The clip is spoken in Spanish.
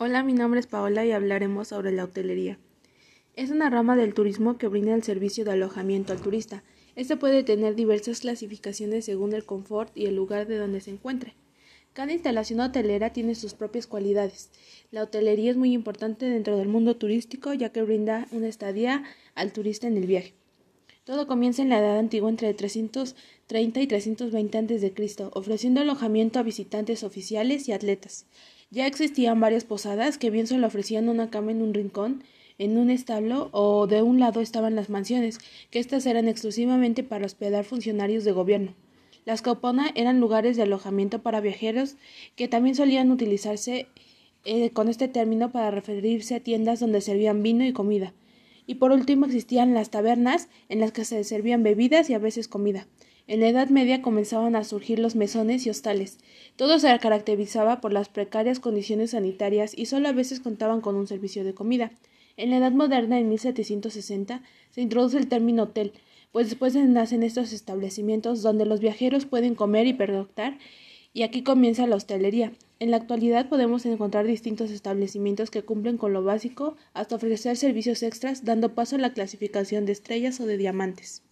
Hola, mi nombre es Paola y hablaremos sobre la hotelería. Es una rama del turismo que brinda el servicio de alojamiento al turista. Este puede tener diversas clasificaciones según el confort y el lugar de donde se encuentre. Cada instalación hotelera tiene sus propias cualidades. La hotelería es muy importante dentro del mundo turístico ya que brinda una estadía al turista en el viaje. Todo comienza en la Edad Antigua entre 330 y 320 a.C., ofreciendo alojamiento a visitantes oficiales y atletas. Ya existían varias posadas que bien solo ofrecían una cama en un rincón, en un establo o de un lado estaban las mansiones, que éstas eran exclusivamente para hospedar funcionarios de gobierno. Las caupona eran lugares de alojamiento para viajeros que también solían utilizarse eh, con este término para referirse a tiendas donde servían vino y comida. Y por último existían las tabernas en las que se servían bebidas y a veces comida. En la Edad Media comenzaban a surgir los mesones y hostales. Todo se caracterizaba por las precarias condiciones sanitarias y solo a veces contaban con un servicio de comida. En la Edad Moderna, en 1760, se introduce el término hotel, pues después nacen estos establecimientos donde los viajeros pueden comer y pernoctar, y aquí comienza la hostelería. En la actualidad podemos encontrar distintos establecimientos que cumplen con lo básico hasta ofrecer servicios extras, dando paso a la clasificación de estrellas o de diamantes.